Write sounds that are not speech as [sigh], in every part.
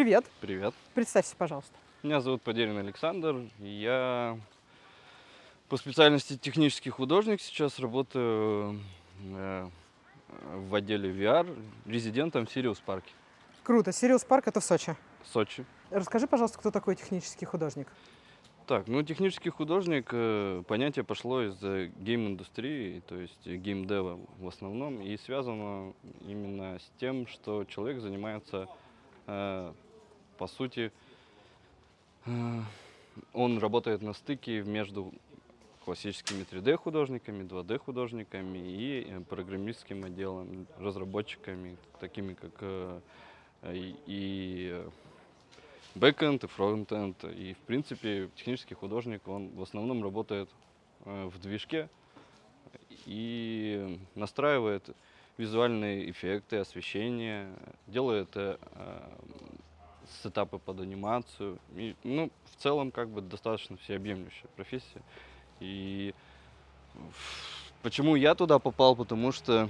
Привет. Привет. Представься, пожалуйста. Меня зовут Подерин Александр. Я по специальности технический художник. Сейчас работаю э, в отделе VR резидентом в Сириус парке. Круто. Сириус Парк это в Сочи. Сочи. Расскажи, пожалуйста, кто такой технический художник? Так, ну технический художник, э, понятие пошло из э, гейм-индустрии, то есть э, геймдева в основном, и связано именно с тем, что человек занимается, по сути, э, он работает на стыке между классическими 3D-художниками, 2D-художниками и э, программистским отделом, разработчиками, такими как э, и, и бэкэнд и фронтенд. И, в принципе, технический художник, он в основном работает в движке и настраивает визуальные эффекты, освещение, делает сетапы под анимацию. И, ну, в целом, как бы достаточно всеобъемлющая профессия. И почему я туда попал? Потому что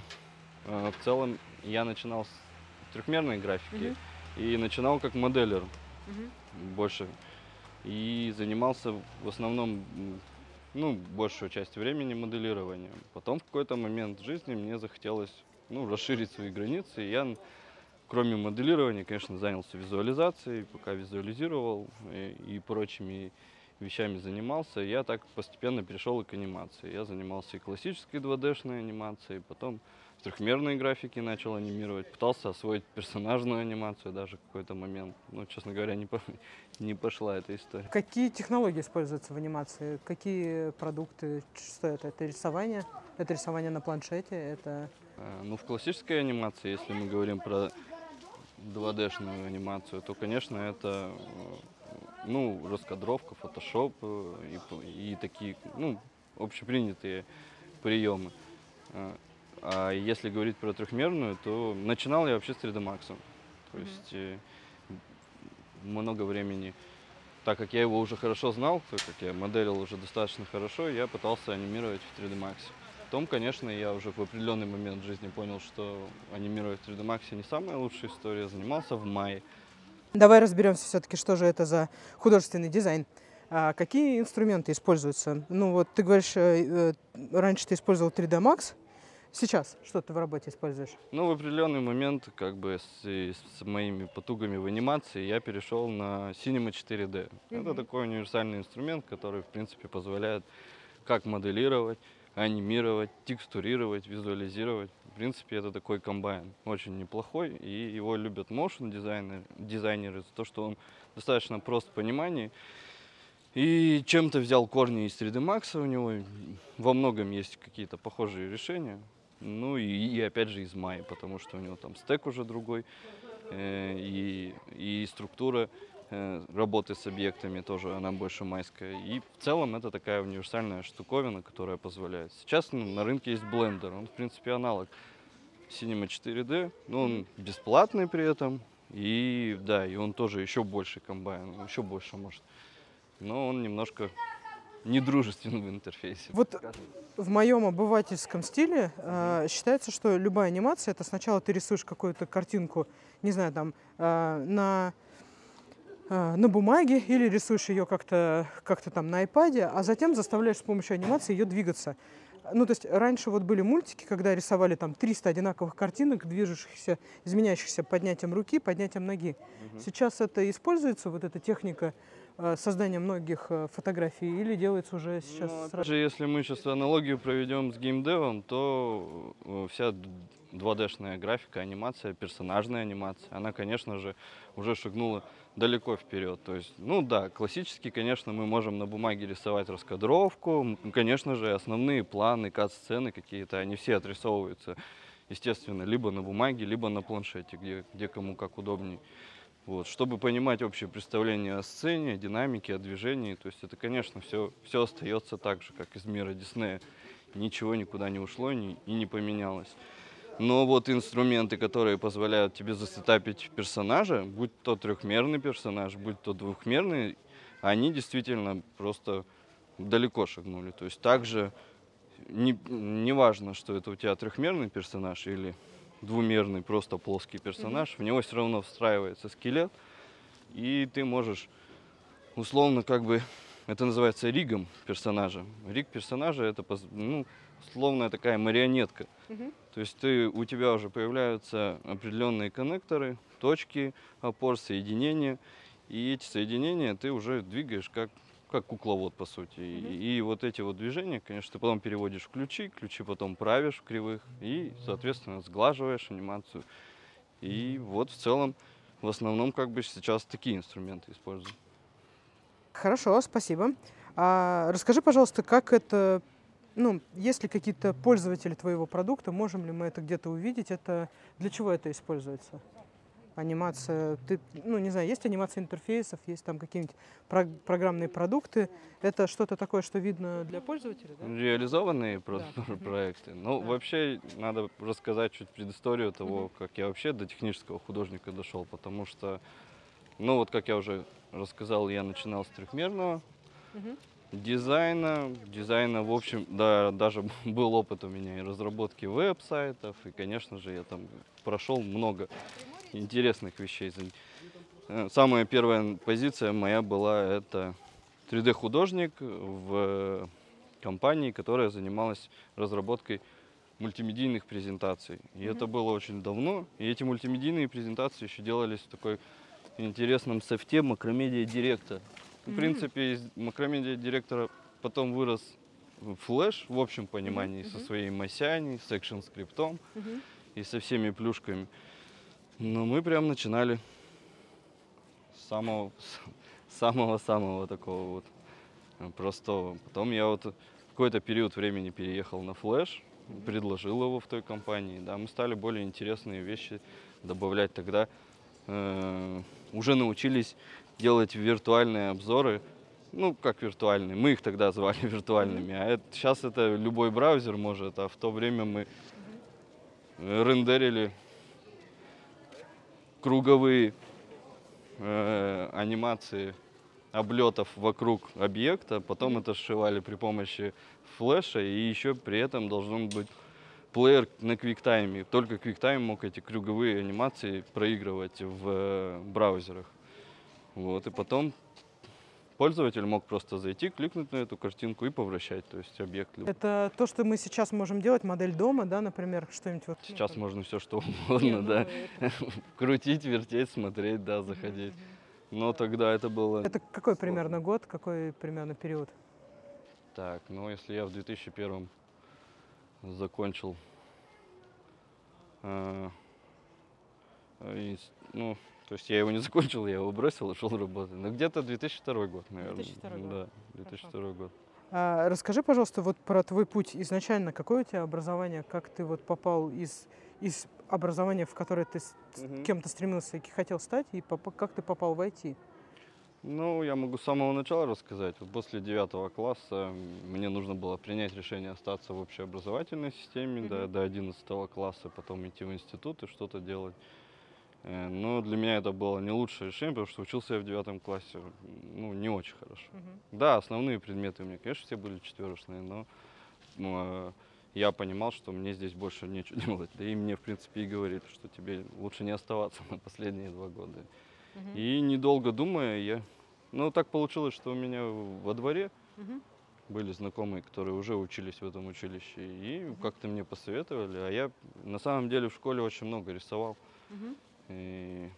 э, в целом я начинал с трехмерной графики и начинал как моделер больше. И занимался в основном, ну, большую часть времени моделированием. Потом в какой-то момент жизни мне захотелось, ну, расширить свои границы. И я, кроме моделирования, конечно, занялся визуализацией, пока визуализировал и, и прочими вещами занимался. Я так постепенно перешел и к анимации. Я занимался и классической 2D-шной анимацией, потом в трехмерной графике начал анимировать, пытался освоить персонажную анимацию даже в какой-то момент. Ну, честно говоря, не, по- [laughs] не пошла эта история. Какие технологии используются в анимации? Какие продукты? Что это? Это рисование? Это рисование на планшете? Это... Э, Ну, в классической анимации, если мы говорим про 2D-шную анимацию, то, конечно, это э, ну, раскадровка, фотошоп э, и, и такие, ну, общепринятые приемы. Э, А если говорить про трехмерную, то начинал я вообще с 3D Max. То есть э, много времени, так как я его уже хорошо знал, так как я моделил уже достаточно хорошо, я пытался анимировать в 3D Max. Потом, конечно, я уже в определенный момент в жизни понял, что анимировать в 3D Max не самая лучшая история. Занимался в мае. Давай разберемся все-таки, что же это за художественный дизайн. А какие инструменты используются? Ну вот ты говоришь, э, э, раньше ты использовал 3D Max. Сейчас что ты в работе используешь? Ну, в определенный момент, как бы с, с моими потугами в анимации, я перешел на Cinema 4D. Это Мгм. такой универсальный инструмент, который, в принципе, позволяет как моделировать, анимировать, текстурировать, визуализировать. В принципе, это такой комбайн, очень неплохой, и его любят motion дизайнеры, дизайнеры за то, что он достаточно прост в понимании. И чем-то взял корни из 3D Max, у него во многом есть какие-то похожие решения. Ну и, и опять же из Майи, потому что у него там стек уже другой, э, и, и структура работы с объектами тоже, она больше майская. И в целом это такая универсальная штуковина, которая позволяет. Сейчас ну, на рынке есть блендер, он в принципе аналог Cinema 4D, но он бесплатный при этом, и да, и он тоже еще больше комбайн, еще больше может. Но он немножко недружественный в интерфейсе. Вот в моем обывательском стиле э, считается, что любая анимация это сначала ты рисуешь какую-то картинку, не знаю, там э, на э, на бумаге или рисуешь ее как-то как там на iPad, а затем заставляешь с помощью анимации ее двигаться. Ну, то есть раньше вот были мультики, когда рисовали там 300 одинаковых картинок, движущихся, изменяющихся поднятием руки, поднятием ноги. Мгм. Сейчас это используется, вот эта техника создания многих э, фотографий, или делается уже сейчас Ну, опять сразу? же, если мы сейчас аналогию проведем с геймдевом, то э, вся 2D-шная графика, анимация, персонажная анимация, она, конечно же, уже шагнула далеко вперед. То есть, ну да, классически, конечно, мы можем на бумаге рисовать раскадровку, конечно же, основные планы, кат-сцены какие-то, они все отрисовываются, естественно, либо на бумаге, либо на планшете, где, где кому как удобней. Вот, чтобы понимать общее представление о сцене, динамике, о движении, то есть это, конечно, все, все остается так же, как из мира Диснея. Ничего никуда не ушло и не поменялось. Но вот инструменты, которые позволяют тебе засетапить персонажа, будь то трехмерный персонаж, будь то двухмерный, они действительно просто далеко шагнули. То есть также не, не важно, что это у тебя трехмерный персонаж или двумерный просто плоский персонаж, в него все равно встраивается скелет, и ты можешь условно как бы, это называется ригом персонажа. Риг персонажа это, ну, условная такая марионетка. Мгм. То есть ты, у тебя уже появляются определенные коннекторы, точки опор, соединения. И эти соединения ты уже двигаешь как, как кукловод, по сути. И- Мгм. И, вот эти вот движения, конечно, ты потом переводишь в ключи, ключи потом правишь в кривых и, соответственно, сглаживаешь анимацию. И вот в целом, в основном, как бы сейчас такие инструменты использую. Хорошо, спасибо. А расскажи, пожалуйста, как это, ну, есть ли какие-то пользователи твоего продукта, можем ли мы это где-то увидеть, это для чего это используется? Анимация, ты, ну, не знаю, есть анимация интерфейсов, есть там какие-нибудь прог- программные продукты. Это что-то такое, что видно для пользователя, да? Реализованные про- Да. Проекты. Ну, Да. вообще, надо рассказать чуть предысторию того, как я вообще до технического художника дошел, потому что, ну, вот как я уже рассказал, я начинал с трехмерного Мгм. дизайна. Дизайна, в общем, да, даже [laughs] был опыт у меня и разработки веб-сайтов, и, конечно же, я там прошел много интересных вещей. Э, Самая первая позиция моя была это 3D-художник в компании, которая занималась разработкой мультимедийных презентаций. И это было очень давно. И эти мультимедийные презентации еще делались в такой интересном софте Macromedia Director. В Мгм. принципе, из Macromedia Director а потом вырос Flash в общем понимании со мгм. своей масяней, с ActionScript ом Мгм. и со всеми плюшками. Но мы прям начинали с самого самого-самого такого вот э, простого. Потом я вот какой-то период времени переехал на Flash, предложил его в той компании. Да, мы стали более интересные вещи добавлять тогда. э, уже научились делать виртуальные обзоры. Ну, как виртуальные. Мы их тогда звали [laughs] виртуальными. А это, сейчас это любой браузер может. А в то время мы рендерили круговые э, анимации облетов вокруг объекта, потом это сшивали при помощи флеша, и еще при этом должен быть плеер на квиктайме. Только квиктайм мог эти круговые анимации проигрывать в э, браузерах. Вот, и потом пользователь мог просто зайти, кликнуть на эту картинку и повращать, то есть объект. любой. Это то, что мы сейчас можем делать, модель дома, да, например, что-нибудь вот. ну, Сейчас как- можно все что угодно, ну, да. Крутить, вертеть, смотреть, да, заходить. Но тогда это было... Это какой примерно год, какой примерно период? Так, ну если я в 2001 закончил, э, э, инс- ну, то есть я его не закончил, я его бросил и шел работать. Ну, где-то 2002 год, наверное. 2002 год. Да, 2002 год. А, расскажи, пожалуйста, вот про твой путь изначально. Какое у тебя образование? Как ты вот попал из, из образования, в которое ты Мгм. кем-то стремился и хотел стать, и попа- как ты попал в IT? Ну, я могу с самого начала рассказать. Вот после девятого класса мне нужно было принять решение остаться в общеобразовательной системе до, Мгм. до 11 класса, потом идти в институт и что-то делать. Э, Но для меня это было не лучшее решение, потому что учился я в девятом классе, ну, не очень хорошо. Да, основные предметы у меня, конечно, все были четверочные, но ну, я понимал, что мне здесь больше нечего [laughs] делать. Да и мне, в принципе, и говорили, что тебе лучше не оставаться [laughs] на последние два года. Мгм. И недолго думая, я... Ну, так получилось, что у меня во дворе Мгм. были знакомые, которые уже учились в этом училище, и как-то мне посоветовали. А я на самом деле в школе очень много рисовал. Мгм. И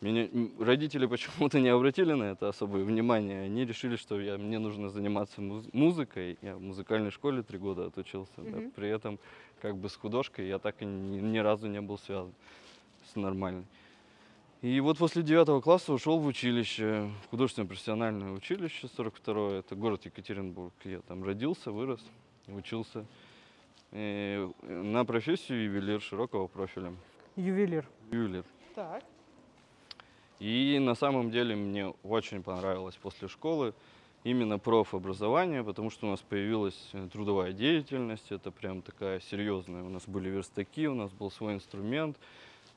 меня родители [laughs] почему-то не обратили на это особое внимание. Они решили, что я, мне нужно заниматься муз- музыкой. Я в музыкальной школе три года отучился. да. Мгм. При этом как бы с художкой я так и ни, ни разу не был связан с нормальной. И вот после девятого класса ушел в училище, в художественное профессиональное училище 42 это город Екатеринбург. Я там родился, вырос, учился. И на профессию ювелир широкого профиля. Ювелир. Ювелир. Так. И на самом деле мне очень понравилось после школы именно профобразование, потому что у нас появилась э, трудовая деятельность, это прям такая серьезная. У нас были верстаки, у нас был свой инструмент,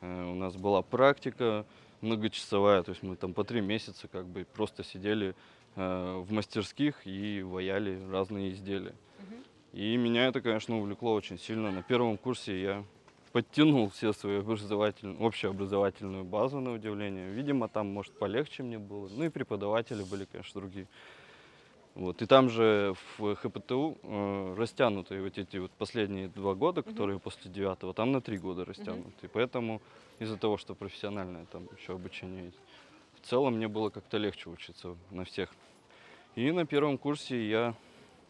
э, у нас была практика многочасовая, то есть мы там по три месяца как бы просто сидели э, в мастерских и ваяли разные изделия. И меня это, конечно, увлекло очень сильно. На первом курсе я подтянул все свою образовательную, общеобразовательную базу, на удивление. Видимо, там, может, полегче мне было. Ну и преподаватели были, конечно, другие. Вот. И там же в ХПТУ э, растянуты вот эти вот последние два года, которые после девятого, там на три года растянуты. И поэтому из-за того, что профессиональное там еще обучение есть, в целом мне было как-то легче учиться на всех. И на первом курсе я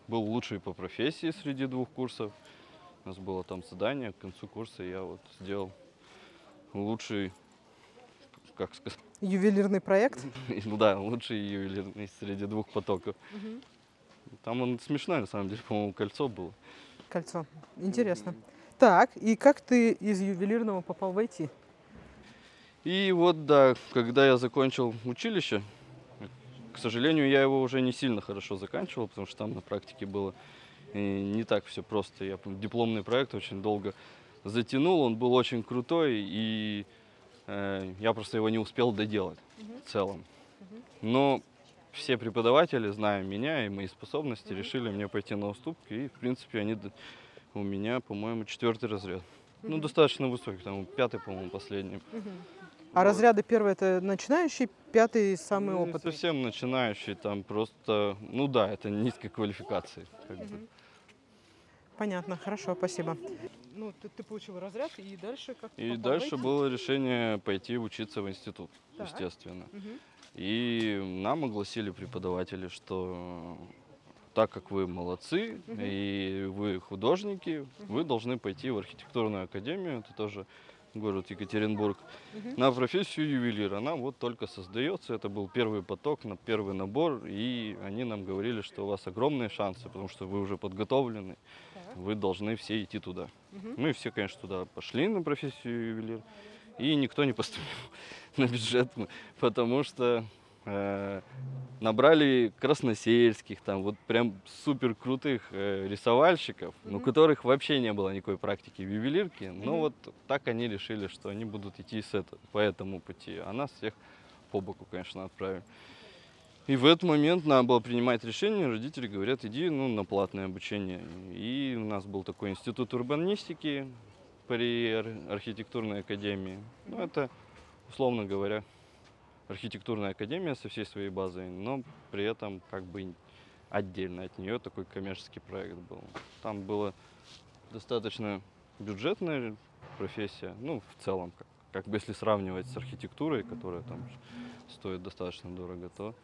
был лучший по профессии среди двух курсов. У нас было там задание, к концу курса я вот сделал лучший, как сказать, Ювелирный проект. [laughs] да, лучший ювелирный среди двух потоков. Там он смешной, на самом деле, по-моему, кольцо было. Кольцо. Интересно. Так, и как ты из ювелирного попал в IT? И вот, да, когда я закончил училище, к сожалению, я его уже не сильно хорошо заканчивал, потому что там на практике было э, не так все просто. Я помню, дипломный проект очень долго затянул, он был очень крутой, и э, я просто его не успел доделать в целом. Но все преподаватели, зная меня и мои способности, решили мне пойти на уступки, и, в принципе, они у меня, по-моему, четвертый разряд. Ну, достаточно высокий, там пятый, по-моему, последний. А разряды первый это начинающий, пятый самый Ну, опытный. Совсем начинающий, там просто, ну да, это низкой квалификации. как бы. Понятно, хорошо, спасибо. Ну, ты, ты получил разряд, и дальше как И в дальше IT? было решение пойти учиться в институт, Так. естественно. Мгм. И нам огласили преподаватели, что так как вы молодцы Мгм. и вы художники, вы должны пойти в архитектурную академию, это тоже город Екатеринбург, на профессию ювелира. Она вот только создается, это был первый поток, на первый набор, и они нам говорили, что у вас огромные шансы, потому что вы уже подготовлены, Так. вы должны все идти туда. Мы все, конечно, туда пошли на профессию ювелир, и никто не поступил [laughs] на бюджет, потому что э, набрали красносельских, там вот прям супер крутых э, рисовальщиков, но у Мгм. которых вообще не было никакой практики в ювелирке, но Мгм. вот так они решили, что они будут идти с это, по этому пути, а нас всех по боку, конечно, отправили. И в этот момент надо было принимать решение, родители говорят, иди ну, на платное обучение. И у нас был такой институт урбанистики при ар- архитектурной академии. Ну, это, условно говоря, архитектурная академия со всей своей базой, но при этом как бы отдельно от нее такой коммерческий проект был. Там было достаточно бюджетная профессия, ну, в целом, как, как бы если сравнивать с архитектурой, которая там стоит достаточно дорого, то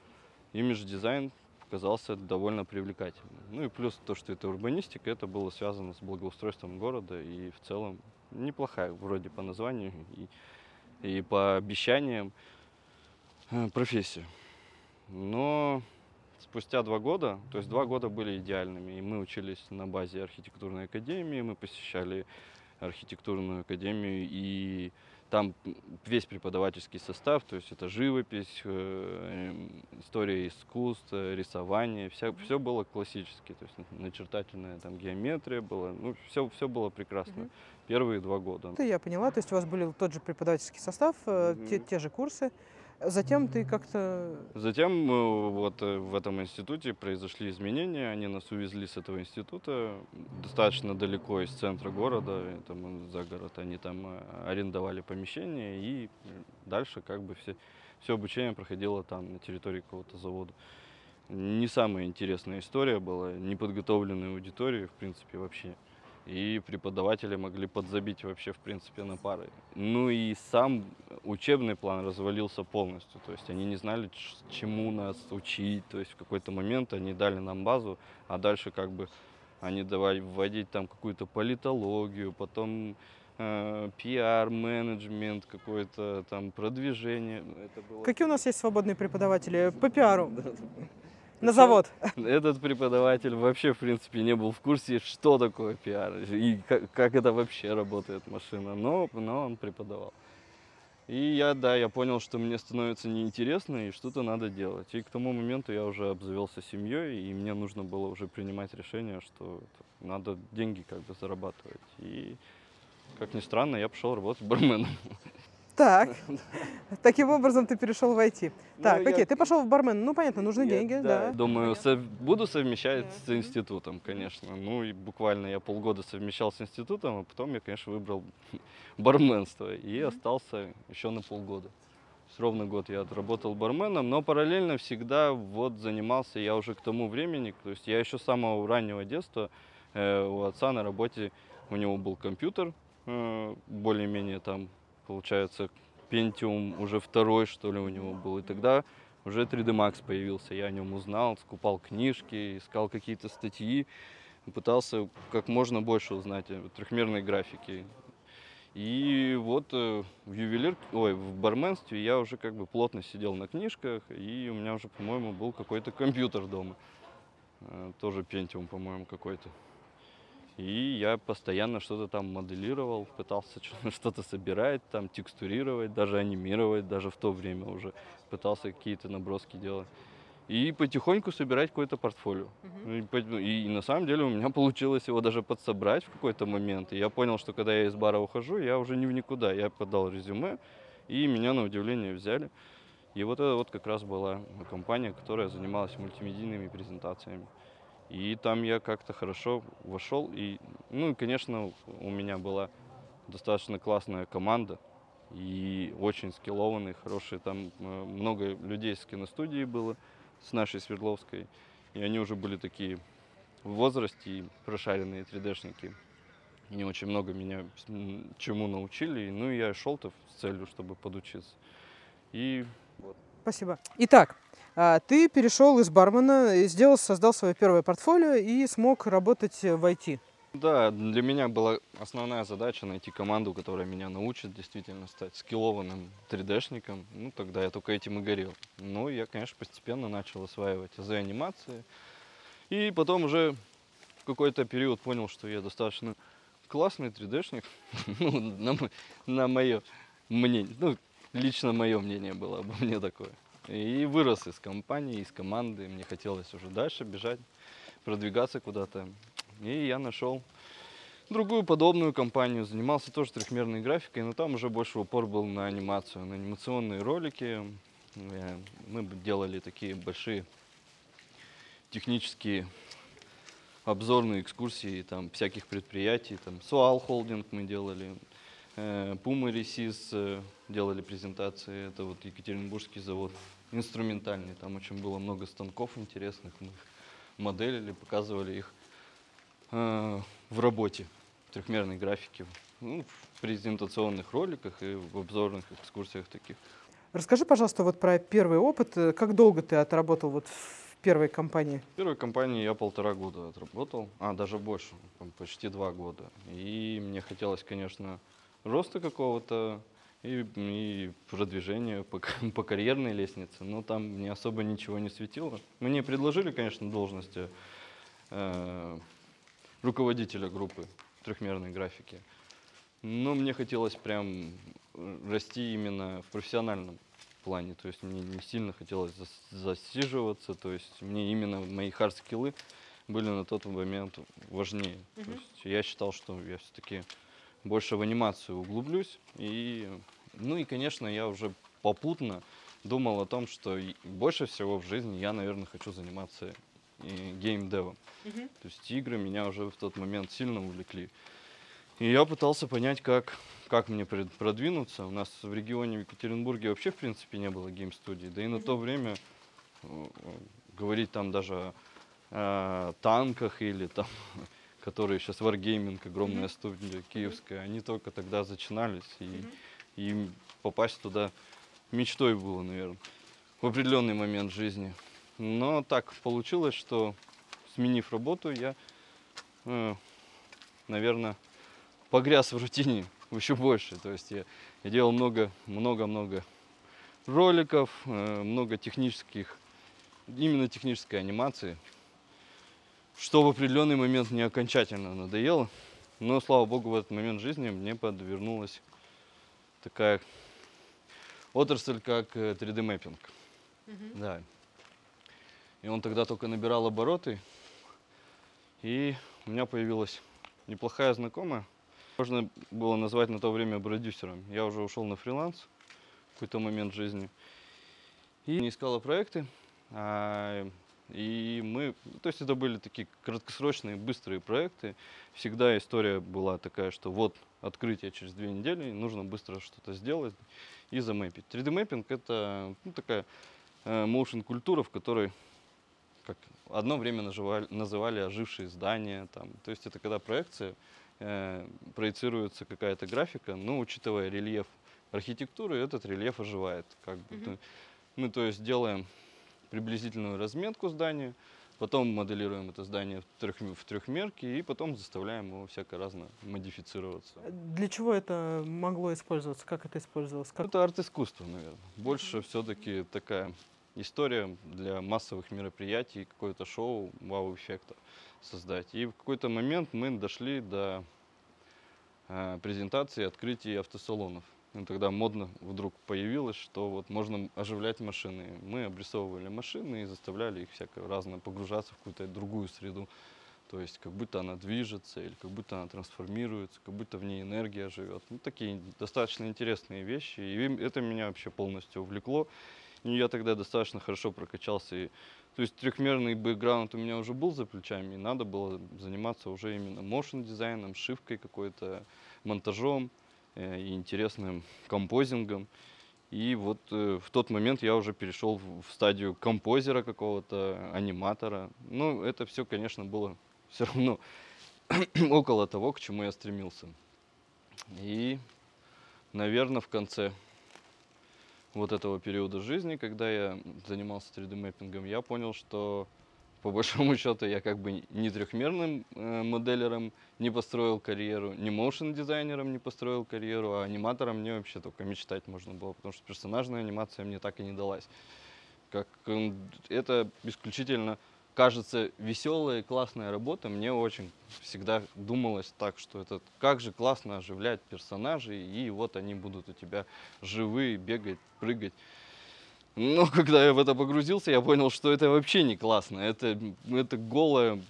имидж дизайн показался довольно привлекательным. Ну и плюс то, что это урбанистика, это было связано с благоустройством города и в целом неплохая вроде по названию и, и по обещаниям э, профессия. Но спустя два года, то есть два года были идеальными, и мы учились на базе архитектурной академии, мы посещали архитектурную академию, и там весь преподавательский состав, то есть это живопись, э, эм, история искусств, э, рисование, вся, все было классически, то есть начертательная там геометрия была, ну все, все было прекрасно. Мгм. Первые два года. Это я поняла, то есть у вас были тот же преподавательский состав, э, те, те же курсы. Затем ты как-то... Затем э, вот э, в этом институте произошли изменения, они нас увезли с этого института достаточно далеко из центра города, это мы за город, они там э, арендовали помещение и э, дальше как бы все, все обучение проходило там на территории какого-то завода. Не самая интересная история была, неподготовленной аудитории в принципе вообще. И преподаватели могли подзабить вообще в принципе на пары. Ну и сам учебный план развалился полностью. То есть они не знали, чему нас учить. То есть в какой-то момент они дали нам базу, а дальше как бы они давали вводить там какую-то политологию, потом э, пиар, менеджмент, какое-то там продвижение. Это было Какие у нас есть свободные преподаватели по пиару? На завод. Этот преподаватель вообще, в принципе, не был в курсе, что такое пиар и как, как это вообще работает машина, но, но он преподавал. И я, да, я понял, что мне становится неинтересно и что-то надо делать. И к тому моменту я уже обзавелся семьей, и мне нужно было уже принимать решение, что надо деньги как бы зарабатывать. И, как ни странно, я пошел работать барменом. Так. [laughs] Таким образом ты перешел в IT. Ну, Так, я- окей, ты пошел в бармен. Ну, понятно, нужны Я, деньги, да. Думаю, сов- буду совмещать с Мгм. институтом, конечно. Ну и буквально я полгода совмещал с институтом, а потом я, конечно, выбрал [laughs] барменство и Мгм. остался еще на полгода. Ровно год я отработал барменом, но параллельно всегда вот занимался я уже к тому времени, то есть я еще с самого раннего детства э, у отца на работе, у него был компьютер, э, более-менее там, получается, Pentium уже второй, что ли, у него был. И тогда уже 3D Max появился, я о нем узнал, скупал книжки, искал какие-то статьи, пытался как можно больше узнать о трехмерной графике. И вот э, в ювелир, ой, в барменстве я уже как бы плотно сидел на книжках, и у меня уже, по-моему, был какой-то компьютер дома. Э, Тоже Pentium, по-моему, какой-то. И я постоянно что-то там моделировал, пытался [laughs] что-то собирать, там текстурировать, даже анимировать, даже в то время уже пытался какие-то наброски делать. И потихоньку собирать какое-то портфолио. Ну, И, по- и на самом деле у меня получилось его даже подсобрать в какой-то момент. И я понял, что когда я из бара ухожу, я уже не в никуда. Я подал резюме, и меня на удивление взяли. И вот это вот как раз была компания, которая занималась мультимедийными презентациями. И там я как-то хорошо вошел. И, ну и, конечно, у меня была достаточно классная команда. И очень скиллованные, хорошие. Там э, много людей с киностудии было, с нашей Свердловской. И они уже были такие в возрасте прошаренные 3D-шники. Они очень много меня чему научили. Ну и я шел-то с целью, чтобы подучиться. И Спасибо. Итак, ты перешел из бармена, сделал, создал свое первое портфолио и смог работать в IT. Да, для меня была основная задача найти команду, которая меня научит действительно стать скиллованным 3D-шником. Ну, тогда я только этим и горел. Ну, я, конечно, постепенно начал осваивать анимации. И потом уже в какой-то период понял, что я достаточно классный 3D-шник. [laughs] Ну, на, на мое мнение. Ну, лично мое мнение было обо мне такое. И вырос из компании, из команды. Мне хотелось уже дальше бежать, продвигаться куда-то. И я нашел другую подобную компанию. Занимался тоже трехмерной графикой, но там уже больше упор был на анимацию, на анимационные ролики. Э, Мы делали такие большие технические обзорные экскурсии там всяких предприятий. Там Суал Холдинг мы делали, э, Puma Resis э, делали презентации. Это вот Екатеринбургский завод инструментальный. Там очень было много станков интересных. Мы их моделили, показывали их э, в работе, в трехмерной графике, ну, в презентационных роликах и в обзорных экскурсиях таких. Расскажи, пожалуйста, вот про первый опыт. Э, Как долго ты отработал вот в первой компании? В первой компании я полтора года отработал, а даже больше, почти два года. И мне хотелось, конечно, роста какого-то и, и продвижения по, [laughs] по карьерной лестнице, но там мне особо ничего не светило. Мне предложили, конечно, должность э, руководителя группы трехмерной графики, но мне хотелось прям расти именно в профессиональном плане, то есть мне не сильно хотелось зас- засиживаться, то есть мне именно мои хард-скиллы были на тот момент важнее. То Мгм. есть я считал, что я все-таки больше в анимацию углублюсь. И, ну и, конечно, я уже попутно думал о том, что больше всего в жизни я, наверное, хочу заниматься и геймдевом. То есть игры меня уже в тот момент сильно увлекли. И я пытался понять, как, как мне продвинуться. У нас в регионе в Екатеринбурге вообще, в принципе, не было гейм-студии. Да и на то время э, э, говорить там даже о, о танках или там, которые сейчас Wargaming, огромная студия киевская, они только тогда начинались. И, и попасть туда мечтой было, наверное, в определенный момент жизни. Но так получилось, что сменив работу, я, наверное, погряз в рутине [laughs] еще больше. То есть я, я делал много, много-много роликов, э, много технических, именно технической анимации, что в определенный момент мне окончательно надоело. Но, слава богу, в этот момент жизни мне подвернулась такая отрасль, как э, 3D-мэппинг. Да. И он тогда только набирал обороты. И у меня появилась неплохая знакомая, Можно было назвать на то время продюсером. Я уже ушел на фриланс в какой-то момент жизни. И не искала проекты. а, и мы, то есть это были такие краткосрочные, быстрые проекты. Всегда история была такая, что вот открытие через две недели, нужно быстро что-то сделать и замэпить. 3D-мэппинг это ну, такая э, моушен-культура, в которой как одно время называли, называли ожившие здания. Там. То есть это когда проекция, э, проецируется какая-то графика, но учитывая рельеф архитектуры, этот рельеф оживает. Как бы. Мгм. Мы то есть делаем приблизительную разметку здания, потом моделируем это здание в, трех, в трехмерке и потом заставляем его всяко разно модифицироваться. Для чего это могло использоваться? Как это использовалось? Как... Это арт-искусство, наверное. Больше все-таки такая история для массовых мероприятий, какое-то шоу, вау-эффекта создать. И в какой-то момент мы дошли до э, презентации открытия автосалонов. Ну, тогда модно вдруг появилось, что вот можно оживлять машины. Мы обрисовывали машины и заставляли их всяко разно погружаться в какую-то другую среду. То есть как будто она движется или как будто она трансформируется, как будто в ней энергия живет. Ну, такие достаточно интересные вещи. И это меня вообще полностью увлекло. И я тогда достаточно хорошо прокачался. И, то есть трехмерный бэкграунд у меня уже был за плечами, и надо было заниматься уже именно моушен дизайном, шивкой какой-то, монтажом и интересным композингом. И вот э, в тот момент я уже перешел в стадию композера какого-то, аниматора. Ну, это все, конечно, было [laughs] все равно [clears throat] около того, к чему я стремился. И, наверное, в конце вот этого периода жизни, когда я занимался 3D-мэппингом, я понял, что по большому [laughs] счету я как бы не трехмерным э, моделером не построил карьеру, не моушен дизайнером не построил карьеру, а аниматором мне вообще только мечтать можно было, потому что персонажная анимация мне так и не далась. Как м, это исключительно кажется веселая и классная работа, мне очень всегда думалось так, что это как же классно оживлять персонажей, и вот они будут у тебя живые, бегать, прыгать. Но [laughs] когда я в это погрузился, я понял, что это вообще не классно. Это, это голая,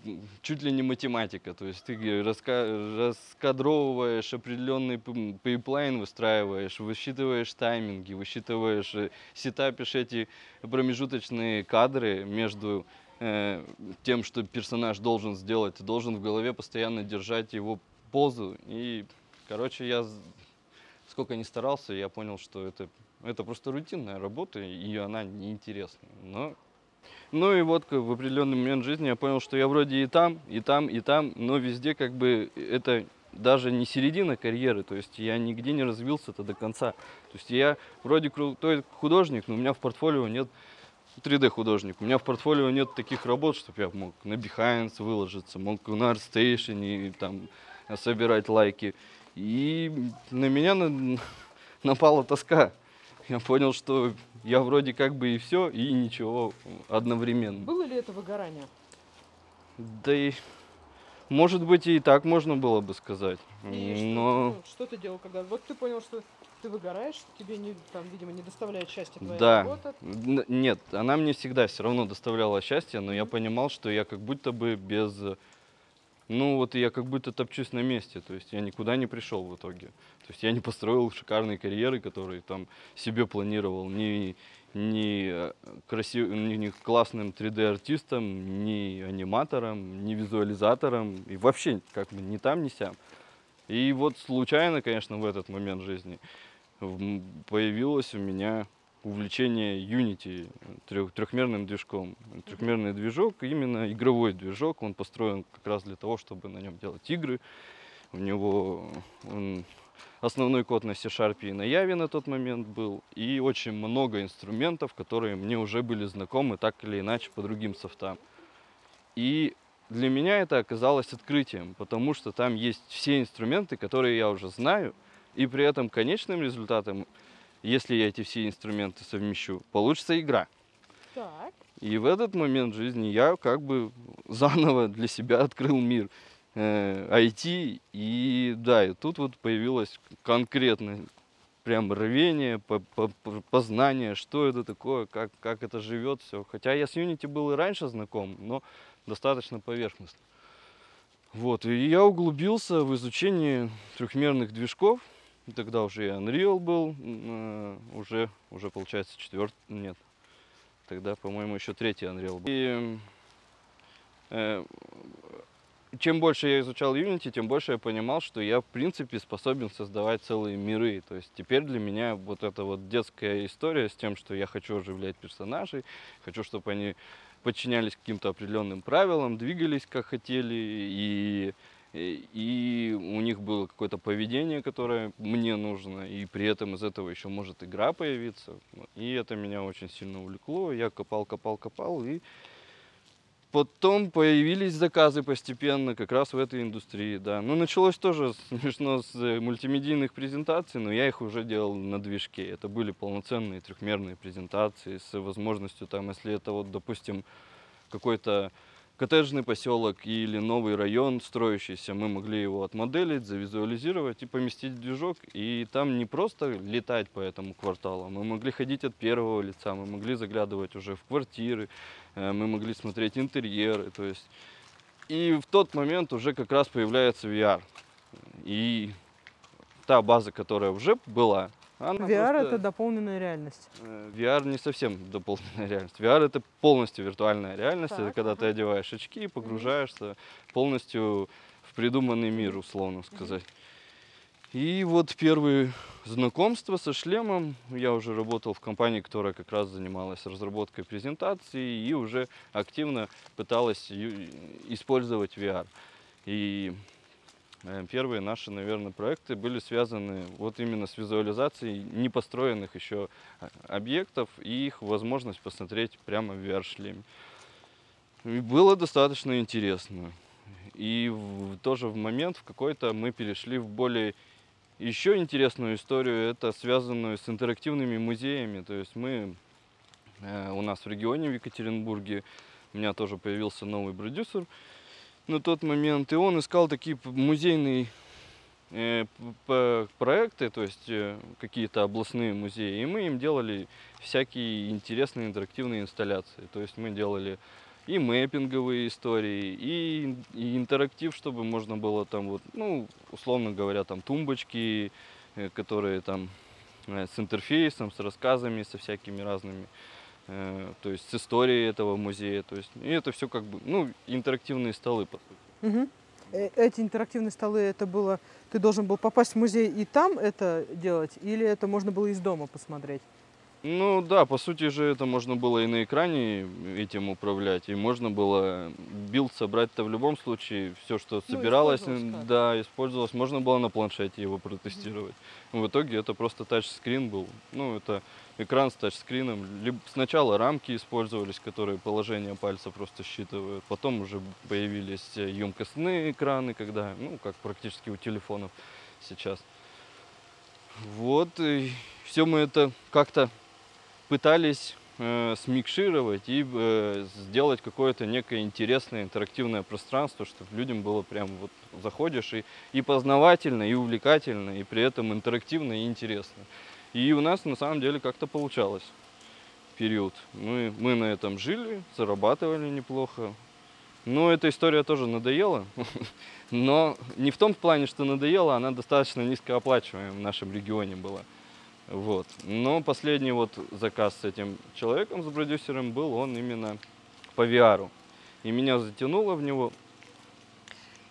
чуть ли не математика. То есть ты раска- раскадровываешь определенный пейплайн, выстраиваешь, высчитываешь тайминги, высчитываешь, э, сетапишь эти промежуточные кадры между э, тем, что персонаж должен сделать. Ты должен в голове постоянно держать его позу. И, короче, я сколько ни старался, я понял, что это, это просто рутинная работа, и она неинтересна. Но, ну и вот в определенный момент жизни я понял, что я вроде и там, и там, и там, но везде как бы это даже не середина карьеры, то есть я нигде не развился-то до конца. То есть я вроде крутой художник, но у меня в портфолио нет 3D художник. У меня в портфолио нет таких работ, чтобы я мог на Behance выложиться, мог на ArtStation и там собирать лайки. И на меня на- [laughs] напала тоска. Я понял, что я вроде как бы и все, и ничего одновременно. Было ли это выгорание? Да и, может быть, и так можно было бы сказать. И что, Но... ну, что ты делал, когда... Вот ты понял, что ты выгораешь, тебе, не, там, видимо, не доставляет счастья твоя Да. работа. Нет, она мне всегда все равно доставляла счастье, но я понимал, что я как будто бы без... Ну вот я как будто топчусь на месте, то есть я никуда не пришел в итоге. То есть я не построил шикарные карьеры, которые там себе планировал, ни, ни, э, красив... ни, классным 3D-артистом, ни аниматором, ни визуализатором, и вообще как бы ни там, ни сям. И вот случайно, конечно, в этот момент жизни появилось у меня увлечение Unity трех, трехмерным движком. Трехмерный движок, именно игровой движок, он построен как раз для того, чтобы на нем делать игры. У него он- основной код на C-Sharp и на Java на тот момент был, и очень много инструментов, которые мне уже были знакомы так или иначе по другим софтам. И для меня это оказалось открытием, потому что там есть все инструменты, которые я уже знаю, и при этом конечным результатом, если я эти все инструменты совмещу, получится игра. Так. И в этот момент жизни я как бы заново для себя открыл мир э, IT. И да, и тут вот появилось конкретно прям рвение, по- по- познание, что это такое, как, как это живет все. Хотя я с Unity был и раньше знаком, но достаточно поверхностно. Вот, и я углубился в изучение трехмерных движков. Тогда уже и Unreal был, э, уже, уже получается четвертый, нет. Тогда, по-моему, еще третий Unreal был. И э, чем больше я изучал Unity, тем больше я понимал, что я, в принципе, способен создавать целые миры. То есть теперь для меня вот эта вот детская история с тем, что я хочу оживлять персонажей, хочу, чтобы они подчинялись каким-то определенным правилам, двигались как хотели, и, и, и у них было какое-то поведение, которое мне нужно, и при этом из этого еще может игра появиться. И это меня очень сильно увлекло. Я копал, копал, копал, и Потом появились заказы постепенно как раз в этой индустрии, да. Ну, началось тоже [laughs] смешно с э, мультимедийных презентаций, но я их уже делал на движке. Это были полноценные трехмерные презентации с возможностью там, если это вот, допустим, какой-то коттеджный поселок или новый район строящийся, мы могли его отмоделить, завизуализировать и поместить в движок. И там не просто летать по этому кварталу, мы могли ходить от первого лица, мы могли заглядывать уже в квартиры, э, мы могли смотреть интерьеры. То есть. И в тот момент уже как раз появляется VR. И та база, которая уже была, она VR просто- это дополненная реальность. Э, VR не совсем дополненная реальность. VR это полностью виртуальная реальность. это Так, когда ты ага. одеваешь очки и погружаешься полностью в придуманный мир, условно сказать. И вот первые знакомства со шлемом. Я уже работал в компании, которая как раз занималась разработкой презентаций и уже активно пыталась использовать VR. И Э, Первые наши, наверное, проекты были связаны вот именно с визуализацией непостроенных еще а, объектов и их возможность посмотреть прямо в VR-шлеме. Было достаточно интересно. И в- тоже в момент в какой-то мы перешли в более еще интересную историю, это связанную с интерактивными музеями. То есть мы э, у нас в регионе, в Екатеринбурге, у меня тоже появился новый продюсер, на тот момент, и он искал такие музейные э, проекты, то есть э, какие-то областные музеи, и мы им делали всякие интересные интерактивные инсталляции. То есть мы делали и мэппинговые истории, и, и интерактив, чтобы можно было там вот, ну, условно говоря, там тумбочки, э, которые там с интерфейсом, с рассказами, со всякими разными то есть с историей этого музея, то есть и это все как бы, ну, интерактивные столы, по сути. Э, Эти интерактивные столы, это было, ты должен был попасть в музей и там это делать, или это можно было из дома посмотреть? Ну да, по сути же это можно было и на экране этим управлять, и можно было build собрать-то в любом случае, все, что Ну, собиралось, использовалось м, как. да, использовалось, можно было на планшете его протестировать. В итоге это просто тачскрин был, ну это экран с тачскрином. Либо сначала рамки использовались, которые положение пальца просто считывают, потом уже появились э, емкостные экраны, когда, ну как практически у телефонов сейчас. Вот, и все мы это как-то пытались э, смикшировать и э, сделать какое-то некое интересное интерактивное пространство, чтобы людям было прям вот заходишь и, и познавательно, и увлекательно, и при этом интерактивно и интересно. И у нас на самом деле как-то получалось период. Мы, мы на этом жили, зарабатывали неплохо. Но эта история тоже надоела. [laughs] Но не в том плане, что надоела, она достаточно низкооплачиваемая в нашем регионе была. Вот. Но последний вот заказ с этим человеком, с продюсером, был он именно по VR. И меня затянуло в него.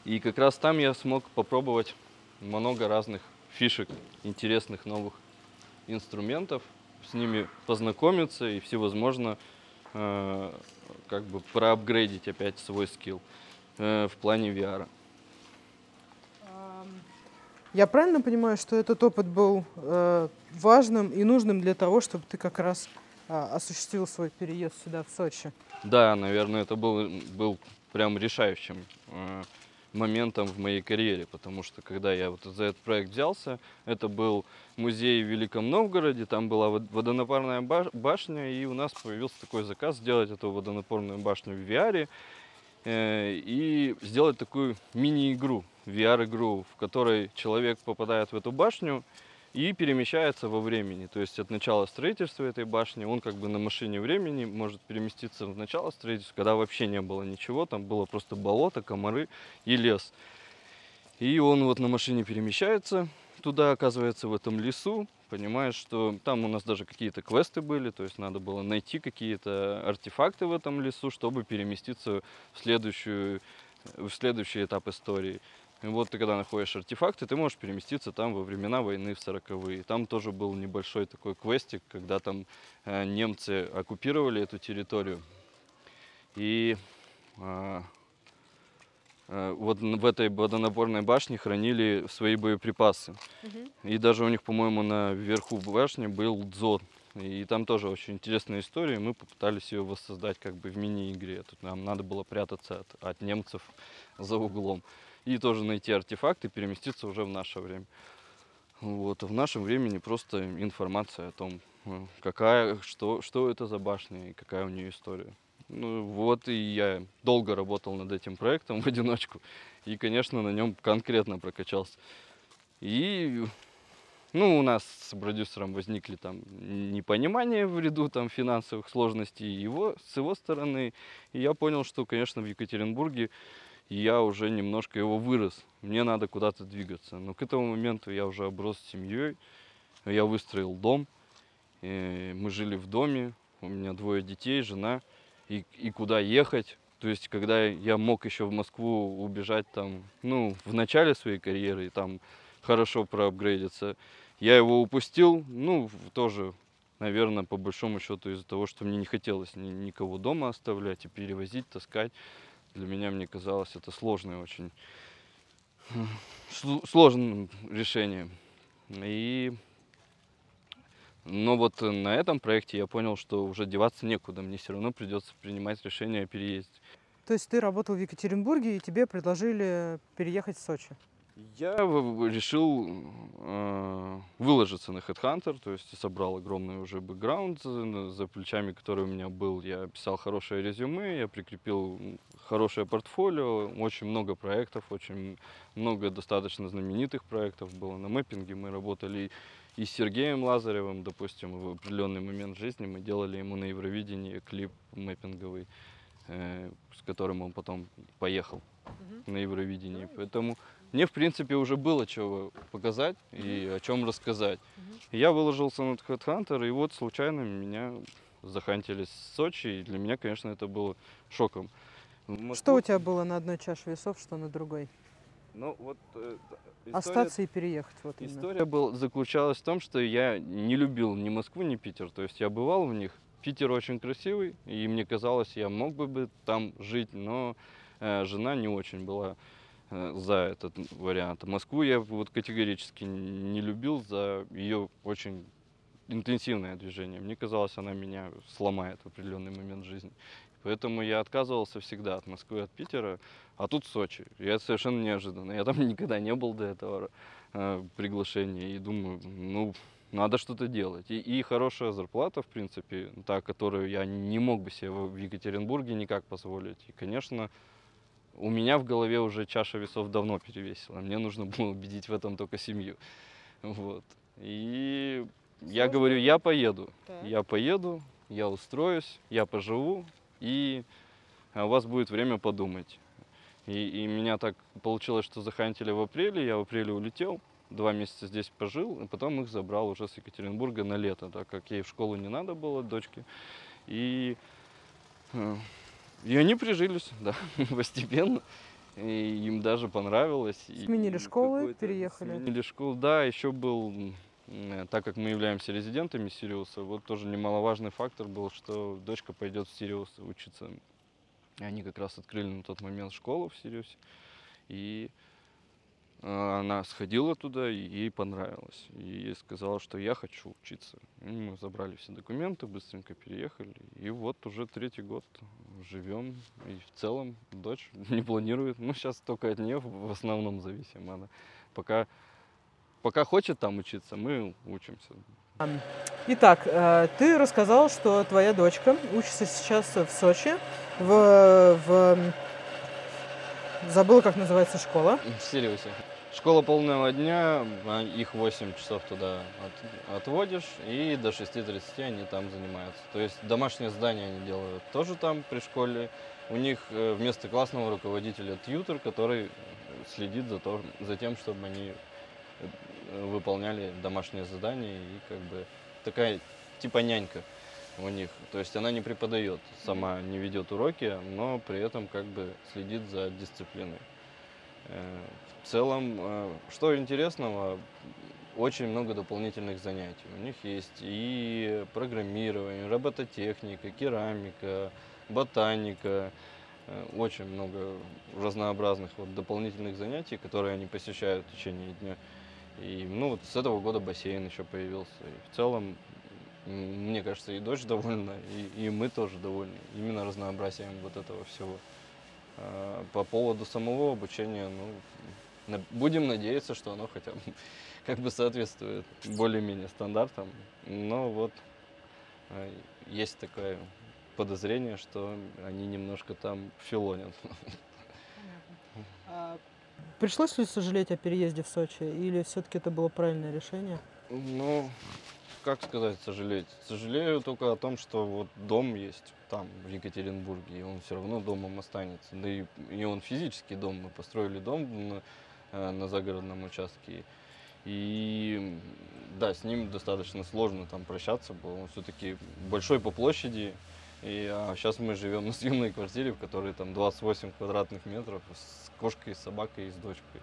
И как раз там я смог попробовать много разных фишек, интересных новых инструментов, с ними познакомиться и всевозможно э, как бы проапгрейдить опять свой скилл э, в плане VR. Я правильно понимаю, что этот опыт был э, важным и нужным для того, чтобы ты как раз а, осуществил свой переезд сюда, в Сочи? Да, наверное, это был, был прям решающим э, моментом в моей карьере, потому что когда я вот за этот проект взялся, это был музей в Великом Новгороде, там была вод- водонапорная баш- башня, и у нас появился такой заказ сделать эту водонапорную башню в VR э, и сделать такую мини-игру, VR-игру, в которой человек попадает в эту башню, и перемещается во времени. То есть от начала строительства этой башни он как бы на машине времени может переместиться в начало строительства, когда вообще не было ничего, там было просто болото, комары и лес. И он вот на машине перемещается туда, оказывается, в этом лесу, понимаешь, что там у нас даже какие-то квесты были, то есть надо было найти какие-то артефакты в этом лесу, чтобы переместиться в, следующую, в следующий этап истории. И вот ты когда находишь артефакты, ты можешь переместиться там во времена войны в 40-е. Там тоже был небольшой такой квестик, когда там э, немцы оккупировали эту территорию. И э, э, вот в этой водонапорной башне хранили свои боеприпасы. И даже у них, по-моему, на верху башни был дзот. И там тоже очень интересная история. Мы попытались ее воссоздать как бы в мини-игре. Тут нам надо было прятаться от, от немцев за углом и тоже найти артефакт и переместиться уже в наше время. Вот. В нашем времени просто информация о том, э, какая, что, что это за башня и какая у нее история. Ну, вот и я долго работал над этим проектом [laughs] в одиночку. И, конечно, на нем конкретно прокачался. И ну, у нас с продюсером возникли там непонимания в ряду там финансовых сложностей его, с его стороны. И я понял, что, конечно, в Екатеринбурге и я уже немножко его вырос. Мне надо куда-то двигаться. Но к этому моменту я уже оброс семьей, я выстроил дом, и мы жили в доме, у меня двое детей, жена, и, и куда ехать. То есть, когда я мог еще в Москву убежать там, ну, в начале своей карьеры, и там хорошо проапгрейдиться, я его упустил, ну, тоже, наверное, по большому счету из-за того, что мне не хотелось ни, никого дома оставлять и перевозить, таскать для меня, мне казалось, это сложное очень, сложным решением. И, но вот на этом проекте я понял, что уже деваться некуда, мне все равно придется принимать решение о переезде. То есть ты работал в Екатеринбурге, и тебе предложили переехать в Сочи? Я решил э, выложиться на Headhunter, то есть собрал огромный уже бэкграунд за, за плечами, который у меня был. Я писал хорошее резюме, я прикрепил хорошее портфолио, очень много проектов, очень много достаточно знаменитых проектов было на мэппинге. Мы работали и с Сергеем Лазаревым, допустим, в определенный момент жизни мы делали ему на Евровидении клип мэппинговый, э, с которым он потом поехал на Евровидении. Поэтому мне, в принципе, уже было чего показать и о чем рассказать. Я выложился на Headhunter, и вот случайно меня захантили с Сочи, и для меня, конечно, это было шоком. Москву... Что у тебя было на одной чаше весов, что на другой? Ну, вот, э, история, Остаться и переехать. Вот история был, заключалась в том, что я не любил ни Москву, ни Питер. То есть я бывал в них. Питер очень красивый, и мне казалось, я мог бы там жить, но э, жена не очень была за этот вариант. Москву я вот категорически не любил за ее очень интенсивное движение. Мне казалось, она меня сломает в определенный момент жизни. Поэтому я отказывался всегда от Москвы, от Питера, а тут Сочи. И это совершенно неожиданно. Я там [laughs] никогда не был до этого э, приглашения. И думаю, ну, надо что-то делать. И, и хорошая зарплата, в принципе, та, которую я не мог бы себе в Екатеринбурге никак позволить. И, конечно, у меня в голове уже чаша весов давно перевесила. Мне нужно было убедить в этом только семью. Вот. И Сложно. я говорю, я поеду. Так. Я поеду, я устроюсь, я поживу, и у вас будет время подумать. И, и меня так получилось, что захантили в апреле, я в апреле улетел, два месяца здесь пожил, и потом их забрал уже с Екатеринбурга на лето, так как ей в школу не надо было, дочке. И э, и они прижились, [laughs] да, постепенно. И им даже понравилось. Сменили и школы, переехали. Сменили школу, да, еще был, так как мы являемся резидентами Сириуса, вот тоже немаловажный фактор был, что дочка пойдет в Сириус учиться. И они как раз открыли на тот момент школу в Сириусе. И она сходила туда, и ей понравилось. И ей сказала, что я хочу учиться. И мы забрали все документы, быстренько переехали. И вот уже третий год живем. И в целом дочь [laughs] не планирует. Ну, сейчас только от нее в основном зависим. Она пока, пока хочет там учиться, мы учимся. Итак, э, ты рассказал, что твоя дочка учится сейчас в Сочи, в, в забыла, как называется школа. В Сириусе. Школа полного дня, а, их 8 часов туда от- отводишь, и до 6.30 они там занимаются. То есть домашнее задание они делают тоже там при школе. У них э, вместо классного руководителя тьютер, который следит за, то, за тем, чтобы они э, выполняли домашнее задание и как бы такая типа нянька у них. То есть она не преподает, сама не ведет уроки, но при этом как бы следит за дисциплиной. Э, В целом, э, что интересного, очень много дополнительных занятий. У них есть и программирование, робототехника, керамика, ботаника, э, очень много разнообразных вот дополнительных занятий, которые они посещают в течение дня. И ну вот с этого года бассейн еще появился. И в целом, мне кажется, и дочь [laughs] довольна, и, и мы тоже довольны. Именно разнообразием вот этого всего. А, По поводу самого обучения, ну, будем надеяться, что оно хотя бы [laughs] как бы соответствует более-менее стандартам. Но вот а, есть такое подозрение, что они немножко там филонят. Пришлось ли сожалеть о переезде в Сочи, или все-таки это было правильное решение? Ну, как сказать, сожалеть? Сожалею только о том, что вот дом есть там, в Екатеринбурге, и он все равно домом останется. Да и, и он физический дом. Мы построили дом на, э, на загородном участке. И да, с ним достаточно сложно там прощаться было. Он все-таки большой по площади. И а сейчас мы живем на съемной квартире, в которой там 28 квадратных метров с кошкой, с собакой и с дочкой.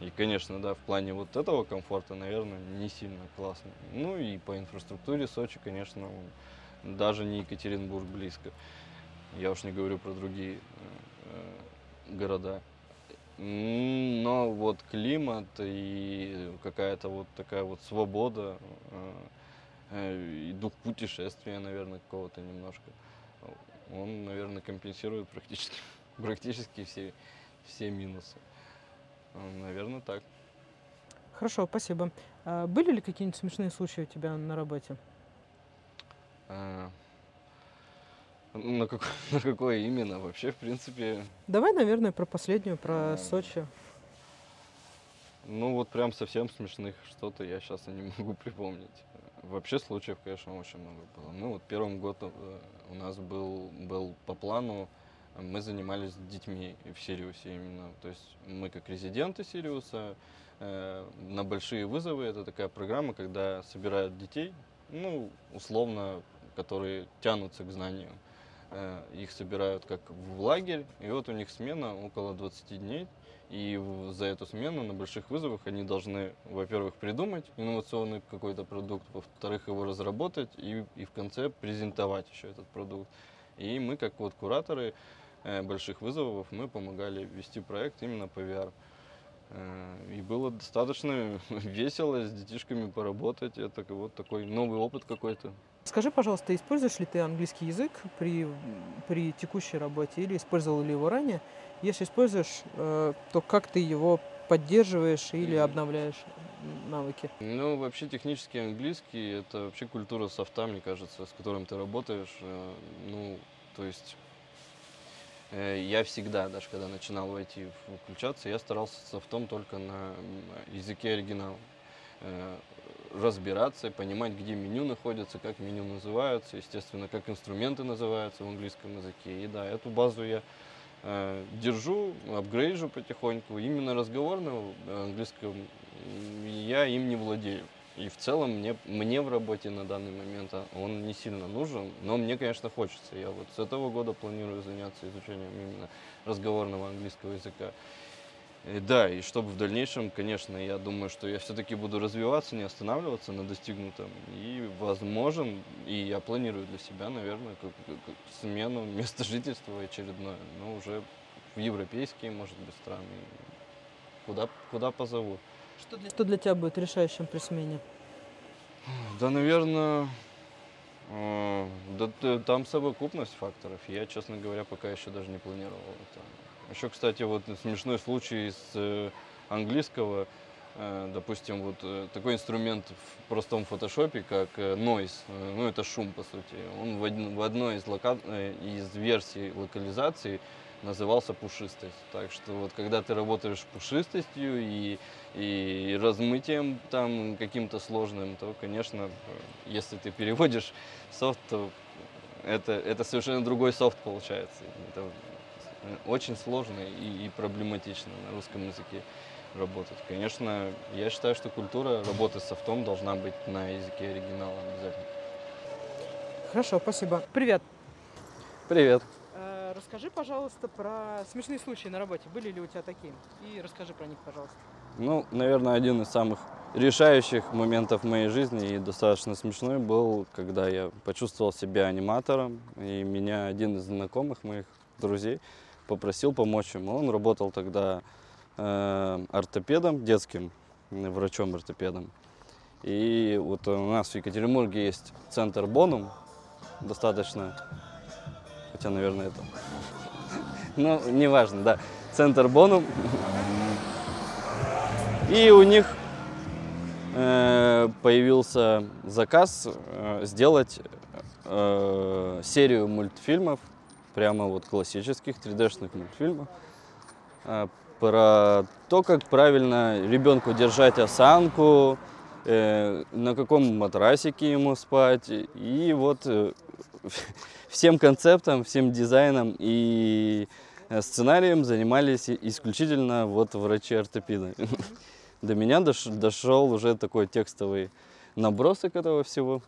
И, конечно, да, в плане вот этого комфорта, наверное, не сильно классно. Ну и по инфраструктуре Сочи, конечно, даже не Екатеринбург близко. Я уж не говорю про другие э, города. Но вот климат и какая-то вот такая вот свобода, э, э, и дух путешествия, наверное, какого-то немножко, он, наверное, компенсирует практически, [laughs] практически все, все минусы. Наверное, так. Хорошо, спасибо. А были ли какие-нибудь смешные случаи у тебя на работе? А, На, какой, [laughs] на какое именно? Вообще, в принципе, Давай, наверное, про последнюю, про А. Сочи. ну вот прям совсем смешных что-то я сейчас не [laughs] могу припомнить. Вообще случаев, конечно, очень много было. Ну вот первым годом э, у нас был, был по плану, мы занимались детьми в Сириусе именно. То есть мы как резиденты Сириуса э, на большие вызовы, это такая программа, когда собирают детей, ну, условно, которые тянутся к знаниям. Э, Их собирают как в лагерь, и вот у них смена около 20 дней. И за эту смену на больших вызовах они должны, во-первых, придумать инновационный какой-то продукт, во-вторых, его разработать и, и в конце презентовать еще этот продукт. И мы, как вот кураторы э, больших вызовов, мы помогали вести проект именно по VR. Э, И было достаточно [laughs] весело с детишками поработать. Это вот такой новый опыт какой-то. Скажи, пожалуйста, используешь ли ты английский язык при, при текущей работе или использовал ли его ранее? Если используешь, э, то как ты его поддерживаешь или обновляешь навыки? Ну, вообще технический английский это вообще культура софта, мне кажется, с которым ты работаешь. Э, Ну, то есть э, я всегда, даже когда начинал в IT включаться, я старался софтом только на языке оригинала. Э, Разбираться, понимать, где меню находится, как меню называются, естественно, как инструменты называются в английском языке. И да, эту базу я э, держу, апгрейжу потихоньку. Именно разговорного английском м, я им не владею. И в целом мне, мне в работе на данный момент а, он не сильно нужен, но мне, конечно, хочется. Я вот с этого года планирую заняться изучением именно разговорного английского языка. И да, и чтобы в дальнейшем, конечно, я думаю, что я все-таки буду развиваться, не останавливаться на достигнутом. И возможен, и я планирую для себя, наверное, как, как- смену места жительства очередное, но уже в европейские, может быть, страны. Куда, куда позовут. Что для, что для тебя будет решающим при смене? Да, наверное, э, да, там совокупность факторов. Я, честно говоря, пока еще даже не планировал это. Еще, кстати, вот смешной случай из э, английского. Э, Допустим, вот э, такой инструмент в простом фотошопе, как noise, ну это шум по сути, он в, одной из, лока- из версий локализации назывался пушистость. Так что вот когда ты работаешь пушистостью и, и размытием там каким-то сложным, то, конечно, если ты переводишь [laughs] софт, то это, это совершенно другой софт получается. Это очень сложно и, и проблематично на русском языке работать. Конечно, я считаю, что культура работы с софтом должна быть на языке оригинала обязательно. Хорошо, спасибо. Привет. Привет. Э, Расскажи, пожалуйста, про смешные случаи на работе. Были ли у тебя такие? И расскажи про них, пожалуйста. Ну, наверное, один из самых решающих моментов в моей жизни и достаточно смешной был, когда я почувствовал себя аниматором, и меня один из знакомых моих друзей попросил помочь ему. Он работал тогда э, ортопедом, детским врачом-ортопедом. И вот у нас в Екатеринбурге есть центр Бонум, достаточно, хотя, наверное, это, [laughs] ну, неважно, да, центр Бонум. И у них э, появился заказ э, сделать э, серию мультфильмов, прямо вот классических 3D-шных мультфильмов, э, про то, как правильно ребенку держать осанку, э, на каком матрасике ему спать. И вот э, [laughs] всем концептом, всем дизайном и э, сценарием занимались исключительно вот врачи-ортопеды. [laughs] До меня дош- дошел уже такой текстовый набросок этого всего.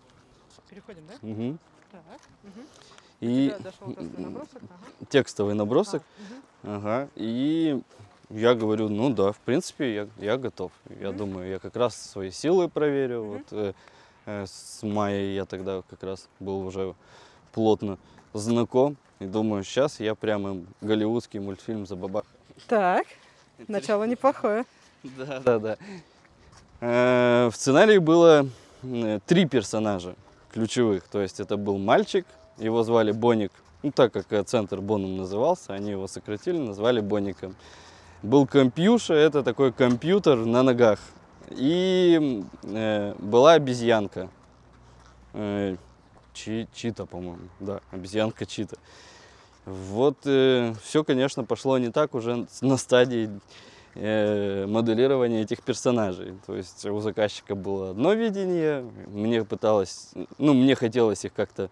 Переходим, да? Мгм. Так. Мгм. И дошел набросок. Ага. текстовый набросок. А, мгм. Ага. И я говорю, ну да, в принципе, я, я готов. Я Мгм. думаю, я как раз свои силы проверю. Мгм. Вот э, э, с Майей я тогда как раз был уже плотно знаком. И думаю, сейчас я прям им голливудский мультфильм за баба. Так, начало неплохое. Да, да, да. Э, В сценарии было э, три персонажа ключевых. То есть это был мальчик, его звали Боник. Ну, так как э, центр Боном назывался, они его сократили, назвали Боником. Был компьюша, это такой компьютер на ногах. И э, была обезьянка. Э, Чи- Чита, по-моему. Да, обезьянка Чита. Вот все, конечно, пошло не так уже на стадии э, моделирования этих персонажей. То есть у заказчика было одно видение, мне пыталось, ну, мне хотелось их как-то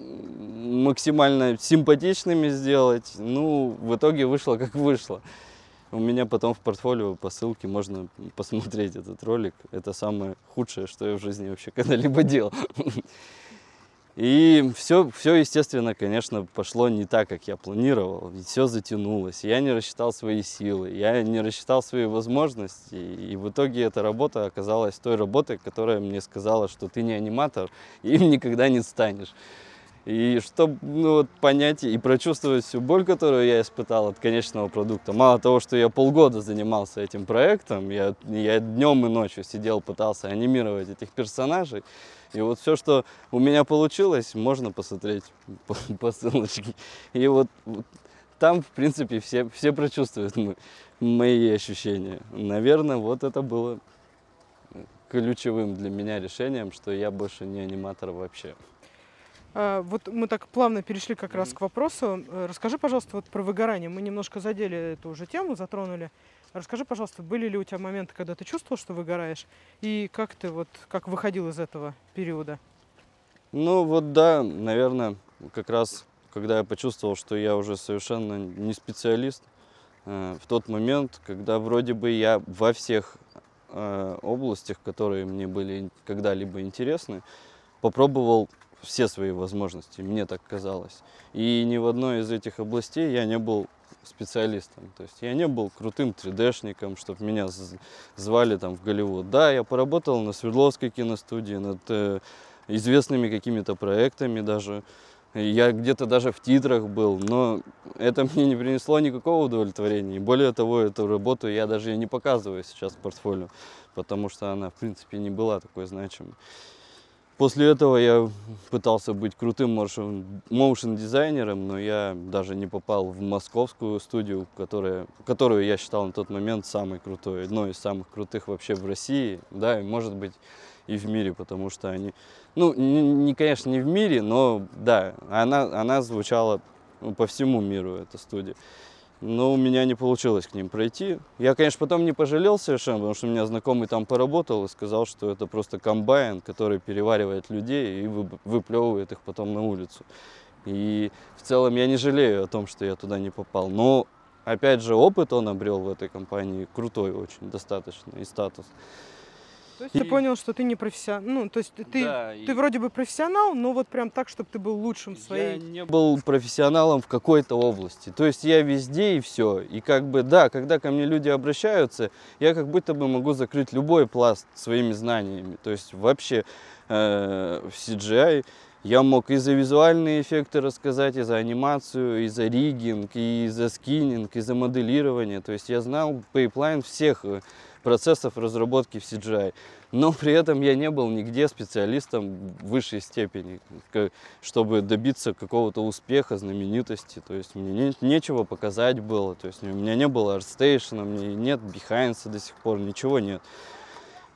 максимально симпатичными сделать. Ну, в итоге вышло как вышло. У меня потом в портфолио по ссылке можно посмотреть этот ролик. Это самое худшее, что я в жизни вообще когда-либо делал. И все, все, естественно, конечно, пошло не так, как я планировал. Все затянулось. Я не рассчитал свои силы, я не рассчитал свои возможности. И в итоге эта работа оказалась той работой, которая мне сказала, что ты не аниматор, и им никогда не станешь. И чтобы ну, вот, понять и прочувствовать всю боль, которую я испытал от конечного продукта, мало того, что я полгода занимался этим проектом, я, я днем и ночью сидел, пытался анимировать этих персонажей, и вот все, что у меня получилось, можно посмотреть по, по ссылочке. И вот, вот там, в принципе, все, все прочувствуют мо- мои ощущения. Наверное, вот это было ключевым для меня решением, что я больше не аниматор вообще. А, Вот мы так плавно перешли как раз к вопросу. Э, Расскажи, пожалуйста, вот про выгорание. Мы немножко задели эту уже тему, затронули. Расскажи, пожалуйста, были ли у тебя моменты, когда ты чувствовал, что выгораешь, и как ты вот как выходил из этого периода? Ну вот да, наверное, как раз когда я почувствовал, что я уже совершенно не специалист, э, в тот момент, когда вроде бы я во всех э, областях, которые мне были когда-либо интересны, попробовал все свои возможности, мне так казалось. И ни в одной из этих областей я не был специалистом. То есть я не был крутым 3D-шником, чтобы меня звали там в Голливуд. Да, я поработал на Свердловской киностудии, над э, известными какими-то проектами даже. Я где-то даже в титрах был, но это [laughs] мне не принесло никакого удовлетворения. И более того, эту работу я даже не показываю сейчас в портфолио, потому что она, в принципе, не была такой значимой. После этого я пытался быть крутым моушен-дизайнером, но я даже не попал в московскую студию, которая, которую я считал на тот момент самой крутой, одной из самых крутых вообще в России, да, и может быть и в мире, потому что они, ну, не, не конечно, не в мире, но да, она, она звучала ну, по всему миру, эта студия но у меня не получилось к ним пройти. Я, конечно, потом не пожалел совершенно, потому что у меня знакомый там поработал и сказал, что это просто комбайн, который переваривает людей и выплевывает их потом на улицу. И в целом я не жалею о том, что я туда не попал. Но, опять же, опыт он обрел в этой компании крутой очень, достаточно, и статус. То есть и... ты понял, что ты не профессионал. Ну, то есть ты, да, ты и... вроде бы профессионал, но вот прям так, чтобы ты был лучшим в своей. Я не был профессионалом в какой-то области. То есть я везде и все. И как бы, да, когда ко мне люди обращаются, я как будто бы могу закрыть любой пласт своими знаниями. То есть вообще э, в CGI я мог и за визуальные эффекты рассказать, и за анимацию, и за rigging, и за skinning, и за моделирование. То есть я знал pipeline всех э, процессов разработки в CGI. Но при этом я не был нигде специалистом высшей степени, чтобы добиться какого-то успеха, знаменитости. То есть мне не, нечего показать было. То есть у меня не было ArtStation, меня нет Behance до сих пор, ничего нет.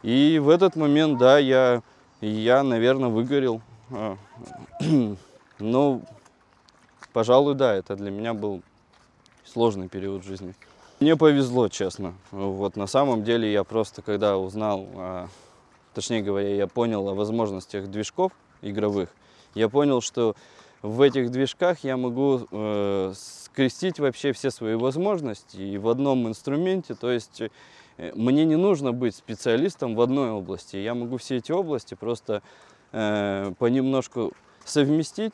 И в этот момент, да, я, я наверное, выгорел. А, [clears throat] но, пожалуй, да, это для меня был сложный период жизни. Мне повезло, честно. Вот на самом деле я просто, когда узнал, а, точнее говоря, я понял о возможностях движков игровых, я понял, что в этих движках я могу э, скрестить вообще все свои возможности и в одном инструменте. То есть э, мне не нужно быть специалистом в одной области. Я могу все эти области просто э, понемножку совместить.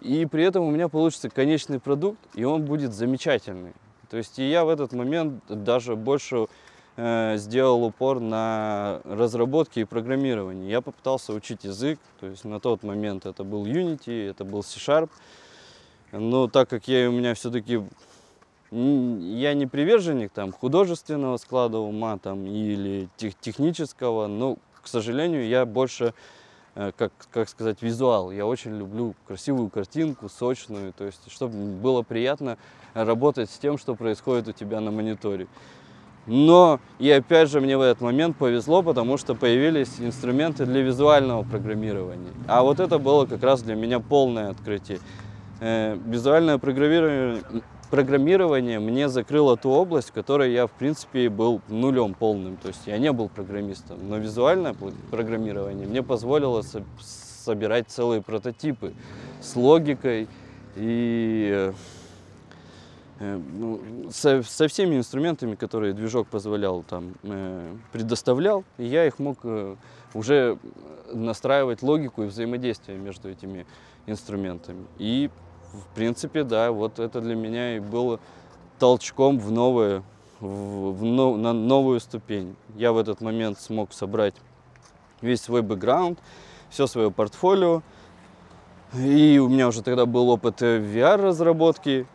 И при этом у меня получится конечный продукт, и он будет замечательный. То есть и я в этот момент даже больше э, сделал упор на разработки и программирование. Я попытался учить язык, то есть на тот момент это был Unity, это был C-Sharp. Но так как я у меня все-таки я не приверженник там художественного склада ума там или тех, технического, но, к сожалению, я больше как, как сказать, визуал. Я очень люблю красивую картинку, сочную, то есть, чтобы было приятно работать с тем, что происходит у тебя на мониторе. Но, и опять же, мне в этот момент повезло, потому что появились инструменты для визуального программирования. А вот это было как раз для меня полное открытие. Э, визуальное программирование программирование мне закрыло ту область, в которой я, в принципе, был нулем полным. То есть я не был программистом. Но визуальное программирование мне позволило со собирать целые прототипы с логикой и э, ну, со, со всеми инструментами, которые движок позволял, там, э, предоставлял, и я их мог э, уже настраивать логику и взаимодействие между этими инструментами. И в принципе, да, вот это для меня и было толчком в новое, в, в, в, на новую ступень. Я в этот момент смог собрать весь свой бэкграунд, все свое портфолио. И у меня уже тогда был опыт VR-разработки.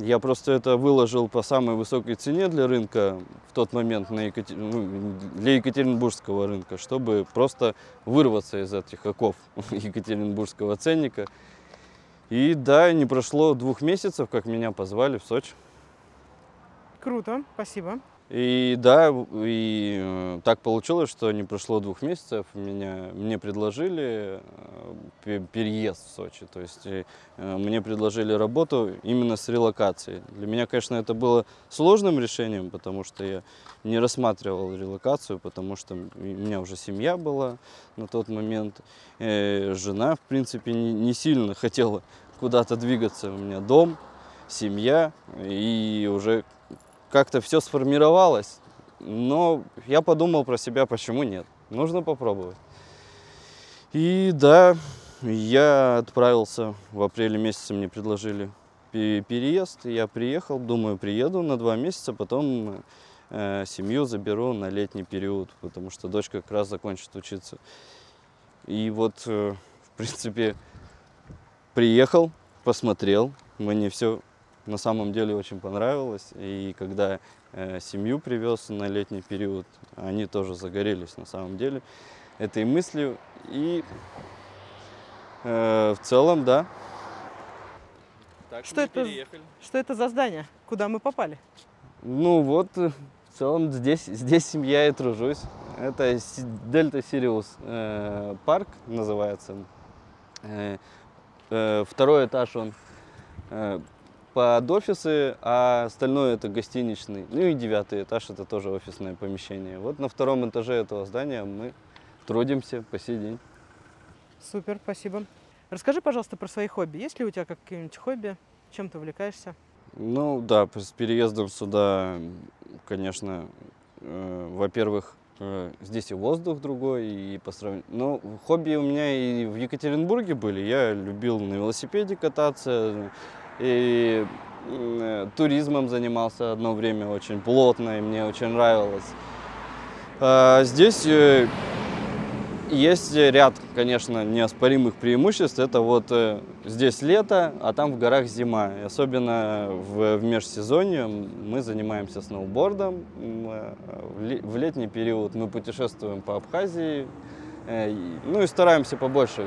Я просто это выложил по самой высокой цене для рынка в тот момент на Екатер... ну, для Екатеринбургского рынка, чтобы просто вырваться из этих оков [laughs] Екатеринбургского ценника и да, не прошло двух месяцев, как меня позвали в Сочи. Круто, спасибо. И да, и э, так получилось, что не прошло двух месяцев, меня, мне предложили э, переезд в Сочи. То есть э, мне предложили работу именно с релокацией. Для меня, конечно, это было сложным решением, потому что я не рассматривал релокацию, потому что у меня уже семья была на тот момент. Жена, в принципе, не, не сильно хотела куда-то двигаться. У меня дом, семья, и уже как-то все сформировалось. Но я подумал про себя, почему нет. Нужно попробовать. И да, я отправился в апреле месяце, мне предложили переезд. Я приехал, думаю, приеду на два месяца, потом э, семью заберу на летний период, потому что дочка как раз закончит учиться. И вот, э, в принципе, приехал, посмотрел, мне все на самом деле очень понравилось. И когда э, семью привез на летний период, они тоже загорелись на самом деле. этой мыслью. И э, в целом, да. Так что, это, что это за здание? Куда мы попали? Ну вот, э, в целом здесь, здесь семья и тружусь. Это Дельта Сириус э, парк называется. Э, второй этаж он э, под офисы, а остальное это гостиничный. Ну и девятый этаж это тоже офисное помещение. Вот на втором этаже этого здания мы трудимся по сей день. Супер, спасибо. Расскажи, пожалуйста, про свои хобби. Есть ли у тебя какие-нибудь хобби? Чем ты увлекаешься? Ну да, с переездом сюда, конечно, э, во-первых, э, здесь и воздух другой, и по сравнению... Ну, хобби у меня и в Екатеринбурге были. Я любил на велосипеде кататься, и э, туризмом занимался одно время очень плотно, и мне очень нравилось. А здесь э, есть ряд, конечно, неоспоримых преимуществ. Это вот э, здесь лето, а там в горах зима. И особенно в, в межсезонье мы занимаемся сноубордом. Э, в летний период мы путешествуем по Абхазии. Э, ну и стараемся побольше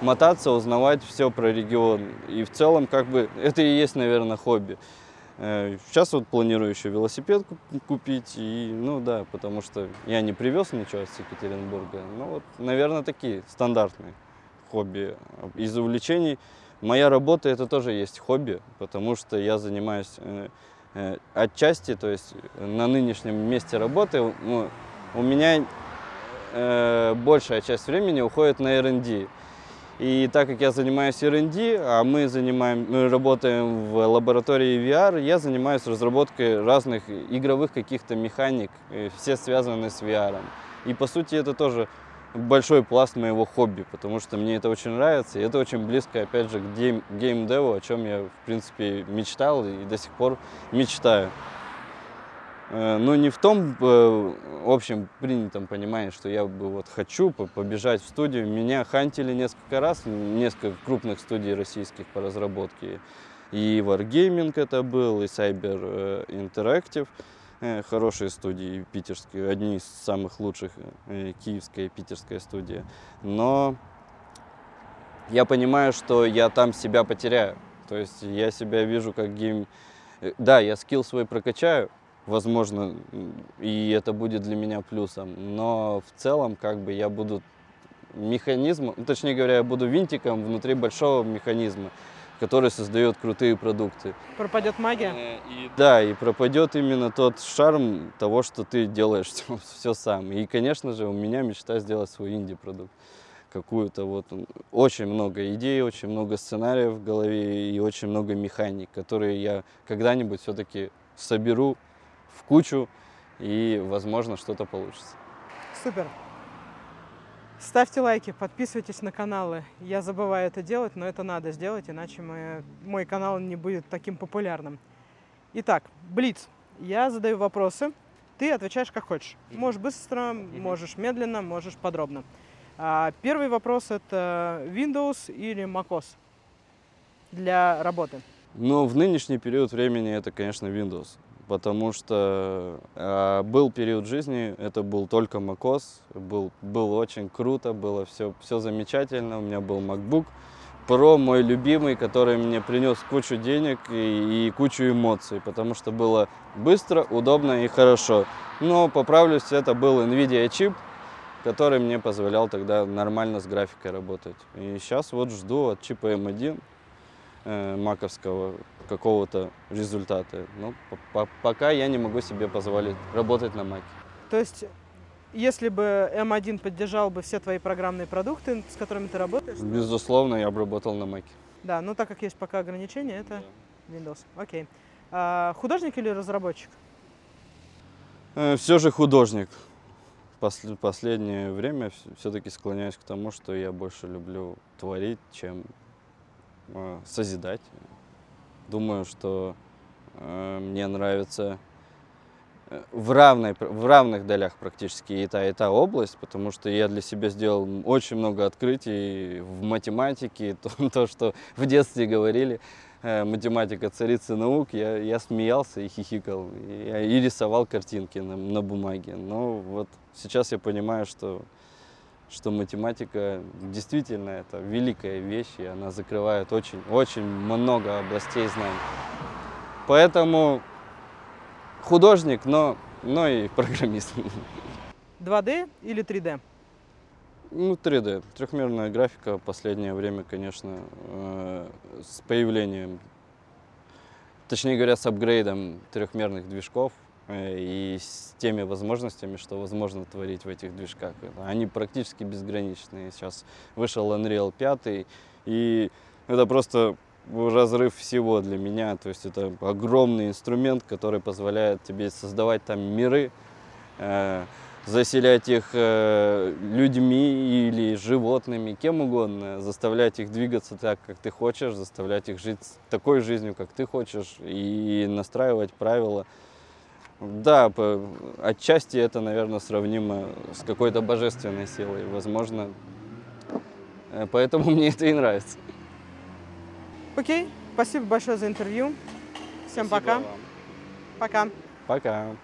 мотаться, узнавать все про регион. И в целом, как бы, это и есть, наверное, хобби. Э, сейчас вот планирую еще велосипед купить, и, ну да, потому что я не привез ничего из Екатеринбурга. Ну вот, наверное, такие стандартные хобби. Из увлечений моя работа это тоже есть хобби, потому что я занимаюсь э, э, отчасти, то есть на нынешнем месте работы ну, у меня э, большая часть времени уходит на R&D. И так как я занимаюсь R&D, а мы, занимаем, мы работаем в лаборатории VR, я занимаюсь разработкой разных игровых каких-то механик, все связаны с VR. И по сути это тоже большой пласт моего хобби, потому что мне это очень нравится, и это очень близко, опять же, к гейм, геймдеву, о чем я, в принципе, мечтал и до сих пор мечтаю. Э, но не в том э, общем принятом понимании, что я бы вот хочу побежать в студию. Меня хантили несколько раз, несколько крупных студий российских по разработке. И Wargaming это был, и Cyber э, Interactive. Хорошие студии питерские, одни из самых лучших, киевская и питерская студия. Но я понимаю, что я там себя потеряю. То есть я себя вижу как гейм... Да, я скилл свой прокачаю, возможно, и это будет для меня плюсом. Но в целом, как бы, я буду механизмом, ну, точнее говоря, я буду винтиком внутри большого механизма, который создает крутые продукты. Пропадет магия? Э, и, да, и пропадет именно тот шарм того, что ты делаешь [laughs] все, все сам. И, конечно же, у меня мечта сделать свой инди-продукт какую-то вот очень много идей, очень много сценариев в голове и очень много механик, которые я когда-нибудь все-таки соберу в кучу, и, возможно, что-то получится. Супер. Ставьте лайки, подписывайтесь на каналы. Я забываю это делать, но это надо сделать, иначе мы, мой канал не будет таким популярным. Итак, Блиц. Я задаю вопросы, ты отвечаешь как хочешь. Можешь быстро, можешь медленно, можешь подробно. А, первый вопрос это Windows или MacOS для работы? Ну, в нынешний период времени это, конечно, Windows потому что э, был период жизни, это был только macOS, был, было очень круто, было все, все замечательно, у меня был MacBook Pro, мой любимый, который мне принес кучу денег и, и кучу эмоций, потому что было быстро, удобно и хорошо. Но, поправлюсь, это был NVIDIA чип, который мне позволял тогда нормально с графикой работать. И сейчас вот жду от чипа M1 э, маковского какого-то результата. Но по пока я не могу себе позволить работать на Маке. То есть, если бы M1 поддержал бы все твои программные продукты, с которыми ты работаешь? Безусловно, я бы работал на Маке. Да, но так как есть пока ограничения, это да. Windows. Окей. А, художник или разработчик? Э, все же художник. Посл последнее время все-таки склоняюсь к тому, что я больше люблю творить, чем э, созидать. Думаю, что э, мне нравится э, в, равной, в равных долях практически и та, и та область, потому что я для себя сделал очень много открытий в математике, то, [laughs] то что в детстве говорили, э, математика царица наук, я, я смеялся и хихикал, и, и рисовал картинки на, на бумаге. Но вот сейчас я понимаю, что что математика действительно это великая вещь, и она закрывает очень, очень много областей знаний. Поэтому художник, но, но и программист. 2D или 3D? Ну, 3D. Трехмерная графика в последнее время, конечно, э, с появлением, точнее говоря, с апгрейдом трехмерных движков и с теми возможностями, что возможно творить в этих движках. Они практически безграничные. Сейчас вышел Unreal 5, и это просто разрыв всего для меня. То есть это огромный инструмент, который позволяет тебе создавать там миры, э, заселять их э, людьми или животными, кем угодно, заставлять их двигаться так, как ты хочешь, заставлять их жить такой жизнью, как ты хочешь, и настраивать правила. Да, по, отчасти это, наверное, сравнимо с какой-то божественной силой, возможно. Э, Поэтому [laughs] мне это и нравится. Окей, спасибо большое за интервью. Всем пока. Спасибо вам. Пока. Пока.